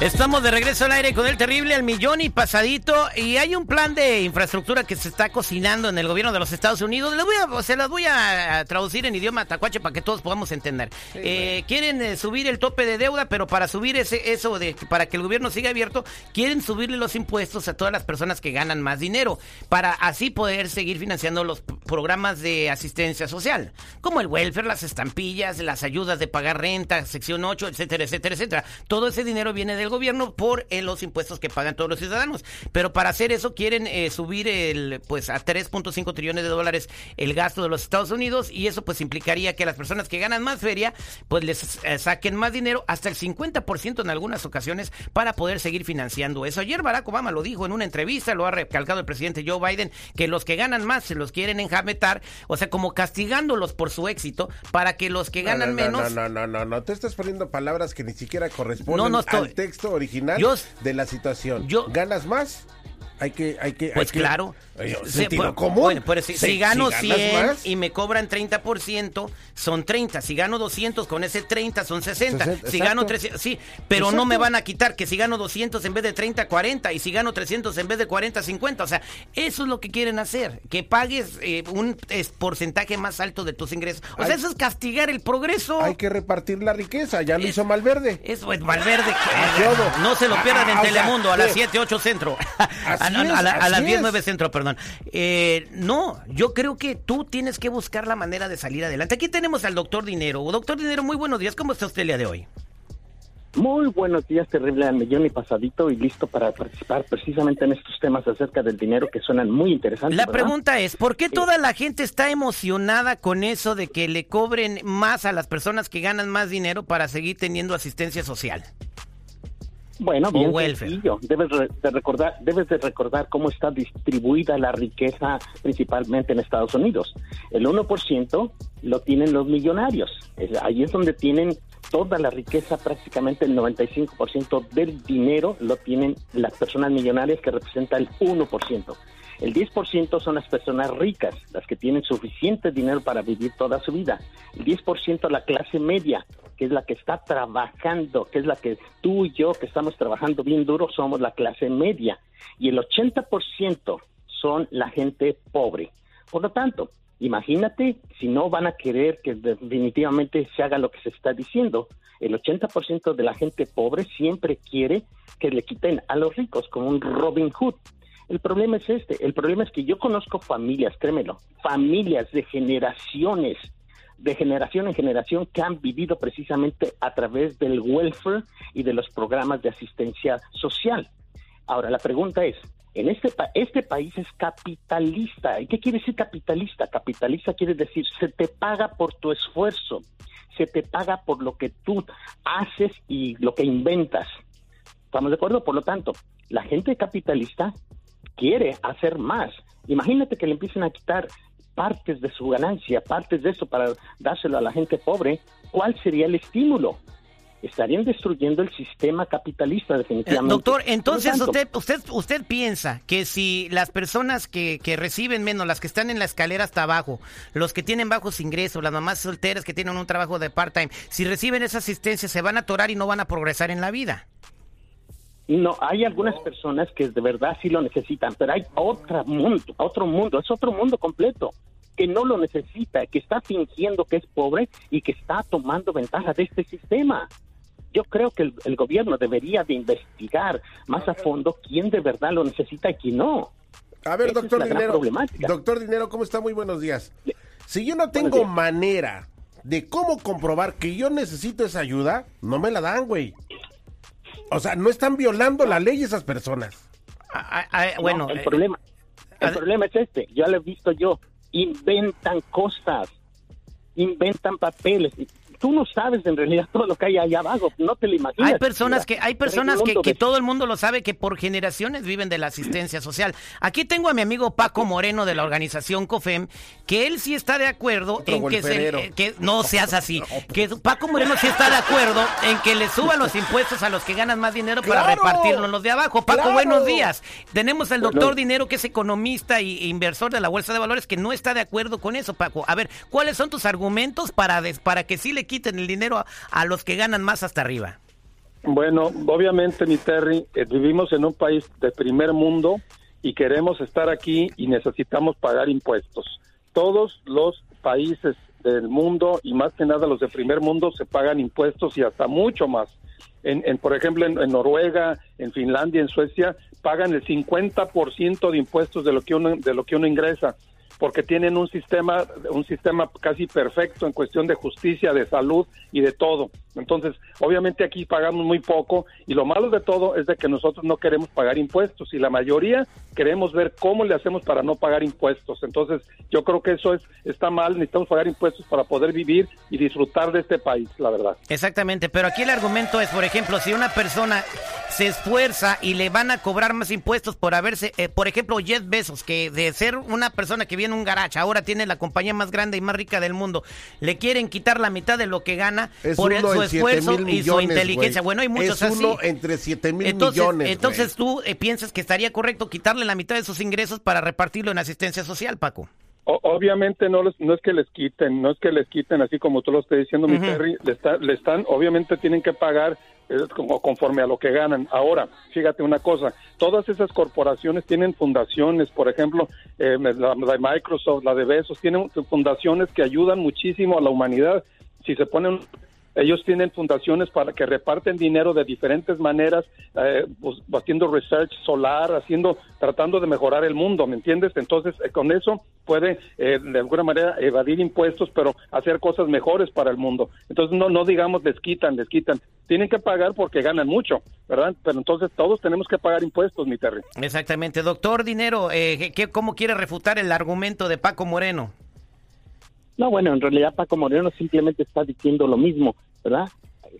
Estamos de regreso al aire con el terrible al millón y pasadito y hay un plan de infraestructura que se está cocinando en el gobierno de los Estados Unidos. Les voy a, se las voy a traducir en idioma tacuache para que todos podamos entender. eh, quieren eh, subir el tope de deuda, pero para subir ese eso de para que el gobierno siga abierto, quieren subirle los impuestos a todas las personas que ganan más dinero para así poder seguir financiando los programas de asistencia social, como el welfare, las estampillas, las ayudas de pagar renta, sección 8, etcétera, etcétera, etcétera. Todo ese dinero viene de gobierno por eh, los impuestos que pagan todos los ciudadanos. Pero para hacer eso quieren eh, subir el pues a 3.5 trillones de dólares el gasto de los Estados Unidos y eso pues implicaría que las personas que ganan más feria pues les eh, saquen más dinero hasta el 50% en algunas ocasiones para poder seguir financiando eso. Ayer Barack Obama lo dijo en una entrevista, lo ha recalcado el presidente Joe Biden, que los que ganan más se los quieren enjametar, o sea, como castigándolos por su éxito para que los que ganan menos... No, no, no, no, no, te estás poniendo palabras que ni siquiera corresponden al texto original de la situación. Yo, ¿Ganas más? Hay que, hay que, pues claro. si, gano 100 y me cobran 30%, son 30. Si gano 200, con ese 30 son 60. si gano 300, sí, pero no me van a quitar que si gano 200 en vez de 30, 40. Y si gano 300 en vez de 40, 50. O sea, eso es lo que quieren hacer. Que pagues eh, un porcentaje más alto de tus ingresos. O sea, eso es castigar el progreso. Hay que repartir la riqueza. Ya lo hizo Malverde. Eso es Malverde. no se lo pierdan en ah, Telemundo a las 7, 8 centro. A, las 10, 9 centro, perdón. Eh, no, yo creo que tú tienes que buscar la manera de salir adelante. Aquí tenemos al doctor Dinero. Doctor Dinero, muy buenos días. ¿Cómo está usted el día de hoy? Muy buenos días, terrible al millón y pasadito y listo para participar precisamente en estos temas acerca del dinero que suenan muy interesantes. La pregunta es, ¿por qué toda la gente está emocionada con eso de que le cobren más a las personas que ganan más dinero para seguir teniendo asistencia social? Bueno, bien sencillo. Debes de recordar, debes de recordar cómo está distribuida la riqueza principalmente en Estados Unidos. El 1% lo tienen los millonarios. ahí es donde tienen toda la riqueza, prácticamente el 95% del dinero lo tienen las personas millonarias que representa el 1%. El 10% son las personas ricas, las que tienen suficiente dinero para vivir toda su vida. El 10% la clase media, que es la que está trabajando, que es la que tú y yo que estamos trabajando bien duro somos la clase media. Y el 80% son la gente pobre. Por lo tanto, imagínate si no van a querer que definitivamente se haga lo que se está diciendo. El 80% de la gente pobre siempre quiere que le quiten a los ricos como un Robin Hood. El problema es este, el problema es que yo conozco familias, créemelo, familias de generaciones, de generación en generación que han vivido precisamente a través del welfare y de los programas de asistencia social. Ahora, la pregunta es, en este, este país es capitalista. ¿Y qué quiere decir capitalista? Capitalista quiere decir se te paga por tu esfuerzo, se te paga por lo que tú haces y lo que inventas. ¿Estamos de acuerdo? Por lo tanto, la gente capitalista quiere hacer más. Imagínate que le empiecen a quitar partes de su ganancia, partes de eso para dárselo a la gente pobre. ¿Cuál sería el estímulo? estarían destruyendo el sistema capitalista definitivamente. doctor, entonces usted, usted, usted piensa que si las personas que, que, reciben menos, las que están en la escalera hasta abajo, los que tienen bajos ingresos, las mamás solteras que tienen un trabajo de part-time, si reciben esa asistencia se van a atorar y no van a progresar en la vida. No, hay algunas personas que de verdad sí lo necesitan, pero hay otro mundo, otro mundo, es otro mundo completo que no lo necesita, que está fingiendo que es pobre y que está tomando ventaja de este sistema. Yo creo que el, gobierno debería de investigar más a fondo quién de verdad lo necesita y quién no. A ver, doctor Dinero, doctor Dinero, ¿cómo está? Muy buenos días. Si yo no tengo manera de cómo comprobar que yo necesito esa ayuda, no me la dan, güey. O sea, no están violando la ley esas personas. Ah, ah, ah, bueno, el eh, problema, el problema es este. Ya lo he visto yo. Inventan cosas, inventan papeles tú no sabes en realidad todo lo que hay allá abajo, no te lo imaginas. Hay personas que hay personas que, que, todo el mundo lo sabe que por generaciones viven de la asistencia social. Aquí tengo a mi amigo Paco Moreno de la organización COFEM, que él sí está de acuerdo en que se que no seas así, que Paco Moreno sí está de acuerdo en que le suban los impuestos a los que ganan más dinero para repartirlos los de abajo. Paco, buenos días. Tenemos al doctor Dinero que es economista e inversor de la Bolsa de Valores que no está de acuerdo con eso, Paco. A ver, ¿cuáles son tus argumentos para para que sí le quiten el dinero a, los que ganan más hasta arriba. Bueno, obviamente, mi Terry, eh, vivimos en un país de primer mundo y queremos estar aquí y necesitamos pagar impuestos. Todos los países del mundo y más que nada los de primer mundo se pagan impuestos y hasta mucho más. En, por ejemplo, en, Noruega, en Finlandia, en Suecia, pagan el 50% de impuestos de lo que uno, de lo que uno ingresa porque tienen un sistema, un sistema casi perfecto en cuestión de justicia, de salud y de todo. Entonces, obviamente aquí pagamos muy poco y lo malo de todo es de que nosotros no queremos pagar impuestos y la mayoría queremos ver cómo le hacemos para no pagar impuestos. Entonces, yo creo que eso es está mal, necesitamos pagar impuestos para poder vivir y disfrutar de este país, la verdad. Exactamente, pero aquí el argumento es, por ejemplo, si una persona se esfuerza y le van a cobrar más impuestos por haberse, eh, por ejemplo, Jeff Bezos, que de ser una persona que viene un garage, ahora tiene la compañía más grande y más rica del mundo, le quieren quitar la mitad de lo que gana por su esfuerzo y su inteligencia. Bueno, hay muchos es uno entre 7 mil millones. Entonces tú eh, piensas que estaría correcto quitarle la mitad de sus ingresos para repartirlo en asistencia social, Paco. obviamente no, no es que les quiten, no es que les quiten así como tú lo estás diciendo, mi Terry, le, le, están, obviamente tienen que pagar es como conforme a lo que ganan. Ahora, fíjate una cosa, todas esas corporaciones tienen fundaciones, por ejemplo, eh, la, de Microsoft, la de Besos, tienen fundaciones que ayudan muchísimo a la humanidad. Si se ponen ellos tienen fundaciones para que reparten dinero de diferentes maneras, eh, pues, haciendo research solar, haciendo, tratando de mejorar el mundo, ¿me entiendes? Entonces, eh, con eso puede eh, de alguna manera evadir impuestos, pero hacer cosas mejores para el mundo. Entonces, no, no digamos les quitan, les quitan. Tienen que pagar porque ganan mucho, ¿verdad? Pero entonces todos tenemos que pagar impuestos, mi Terry. Exactamente. Doctor Dinero, ¿qué, ¿cómo quiere refutar el argumento de Paco Moreno? No, bueno, en realidad Paco Moreno simplemente está diciendo lo mismo, ¿verdad?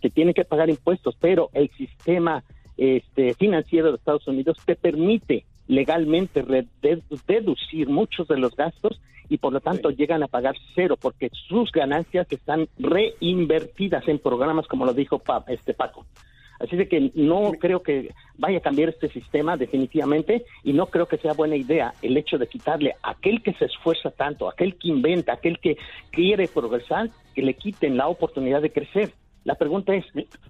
Que tiene que pagar impuestos, pero el sistema este, financiero de Estados Unidos te permite legalmente deducir muchos de los gastos y por lo tanto llegan a pagar cero porque sus ganancias están reinvertidas en programas como lo dijo este Paco. Así de que no creo que vaya a cambiar este sistema definitivamente y no creo que sea buena idea el hecho de quitarle a aquel que se esfuerza tanto, aquel que inventa, aquel que quiere progresar, que le quiten la oportunidad de crecer. La pregunta es,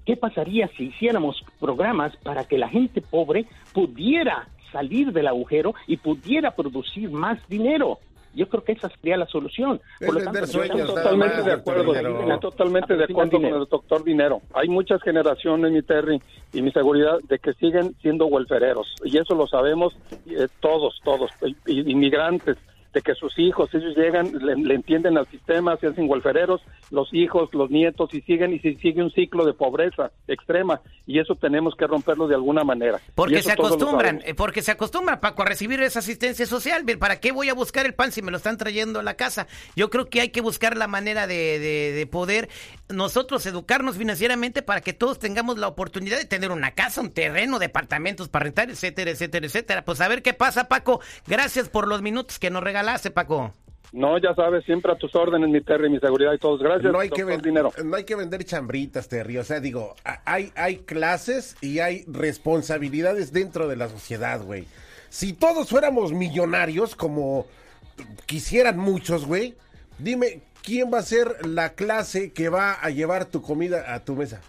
¿qué pasaría si hiciéramos programas para que la gente pobre pudiera salir del agujero y pudiera producir más dinero? Yo creo que esa sería la solución. Por lo tanto, totalmente de acuerdo, totalmente de acuerdo con el doctor Dinero. Hay muchas generaciones, mi Terry, y mi seguridad, de que siguen siendo welfereros. Y eso lo sabemos eh, todos, todos, inmigrantes de que sus hijos, ellos llegan, le, entienden al sistema, se hacen golfereros, los hijos, los nietos, y siguen, y se sigue un ciclo de pobreza extrema, y eso tenemos que romperlo de alguna manera. Porque se acostumbran, eh, porque se acostumbran, Paco, a recibir esa asistencia social. ¿Para qué voy a buscar el pan si me lo están trayendo a la casa? Yo creo que hay que buscar la manera de, de poder nosotros educarnos financieramente para que todos tengamos la oportunidad de tener una casa, un terreno, departamentos para rentar, etcétera, etcétera, etcétera. Pues a ver qué pasa, Paco. Gracias por los minutos que nos regalaste, Paco. No, ya sabes, siempre a tus órdenes, mi Terry, mi seguridad y todos. Gracias. No hay, que vender dinero. no hay que vender chambritas, Terry. O sea, digo, hay, hay clases y hay responsabilidades dentro de la sociedad, güey. Si todos fuéramos millonarios, como quisieran muchos, güey, dime, ¿quién va a ser la clase que va a llevar tu comida a tu mesa?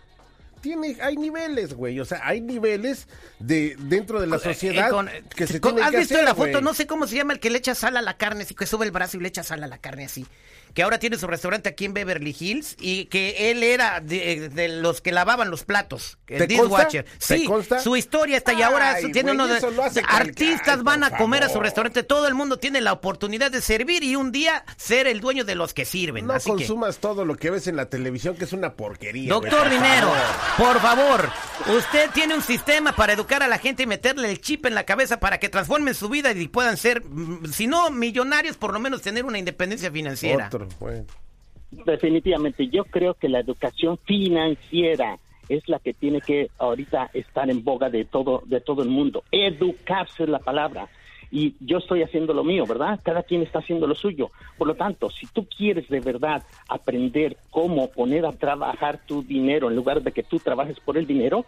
Tiene, hay niveles, güey. O sea, hay niveles de dentro de la eh, sociedad que se tienen ¿Has visto la foto? No sé cómo se llama el que le echa sal a la carne, así que sube el brazo y le echa sal a la carne así que ahora tiene su restaurante aquí en Beverly Hills y que él era de, los que lavaban los platos, el dishwasher. Sí, su historia está y ahora tiene uno de, artistas van a comer a su restaurante, todo el mundo tiene la oportunidad de servir y un día ser el dueño de los que sirven. No consumas todo lo que ves en la televisión que es una porquería. Doctor Dinero, por favor, usted tiene un sistema para educar a la gente y meterle el chip en la cabeza para que transformen su vida y puedan ser, mm, si no millonarios, por lo menos tener una independencia financiera. Definitivamente, yo creo que la educación financiera es la que tiene que ahorita estar en boga de todo, de todo el mundo. Educarse es la palabra. Y yo estoy haciendo lo mío, ¿verdad? Cada quien está haciendo lo suyo. Por lo tanto, si tú quieres de verdad aprender cómo poner a trabajar tu dinero en lugar de que tú trabajes por el dinero,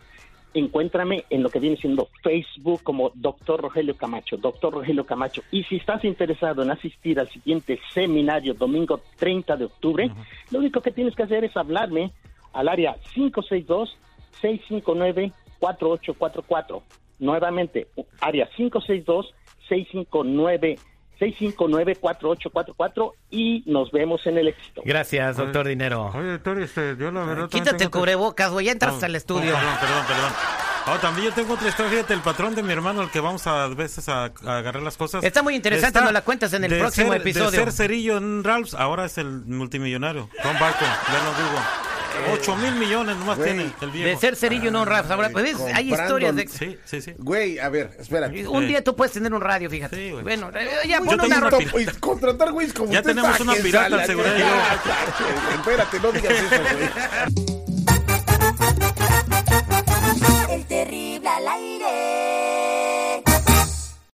encuéntrame en lo que viene siendo Facebook como Doctor Rogelio Camacho, Doctor Rogelio Camacho. Y si estás interesado en asistir al siguiente seminario domingo 30 de octubre, lo único que tienes que hacer es hablarme al área 562 562-659-4844. Nuevamente, área 562-659 659-4844 y nos vemos en el éxito. Gracias, doctor Dinero. Oye, doctor, este, yo la verdad... Quítate el cubrebocas, güey, ya entras al estudio. perdón, perdón, perdón. Oh, también yo tengo otra historia, fíjate, el patrón de mi hermano, el que vamos a, veces a, agarrar las cosas. Está muy interesante, nos la cuentas en el próximo episodio. De ser cerillo en Ralphs, ahora es el multimillonario. Tom Barton, ya lo digo. 8 mil millones nomás tiene el viejo. De ser cerillo, no Ralphs. Ahora, pues hay historias de... Sí, sí, sí. Güey, a ver, espera. Un día tú puedes tener un radio, fíjate. Sí, güey. Bueno, eh, ya pon una... una y contratar güeyes como Ya tenemos una pirata al seguridad. Espérate, no digas eso, güey. El terrible al aire.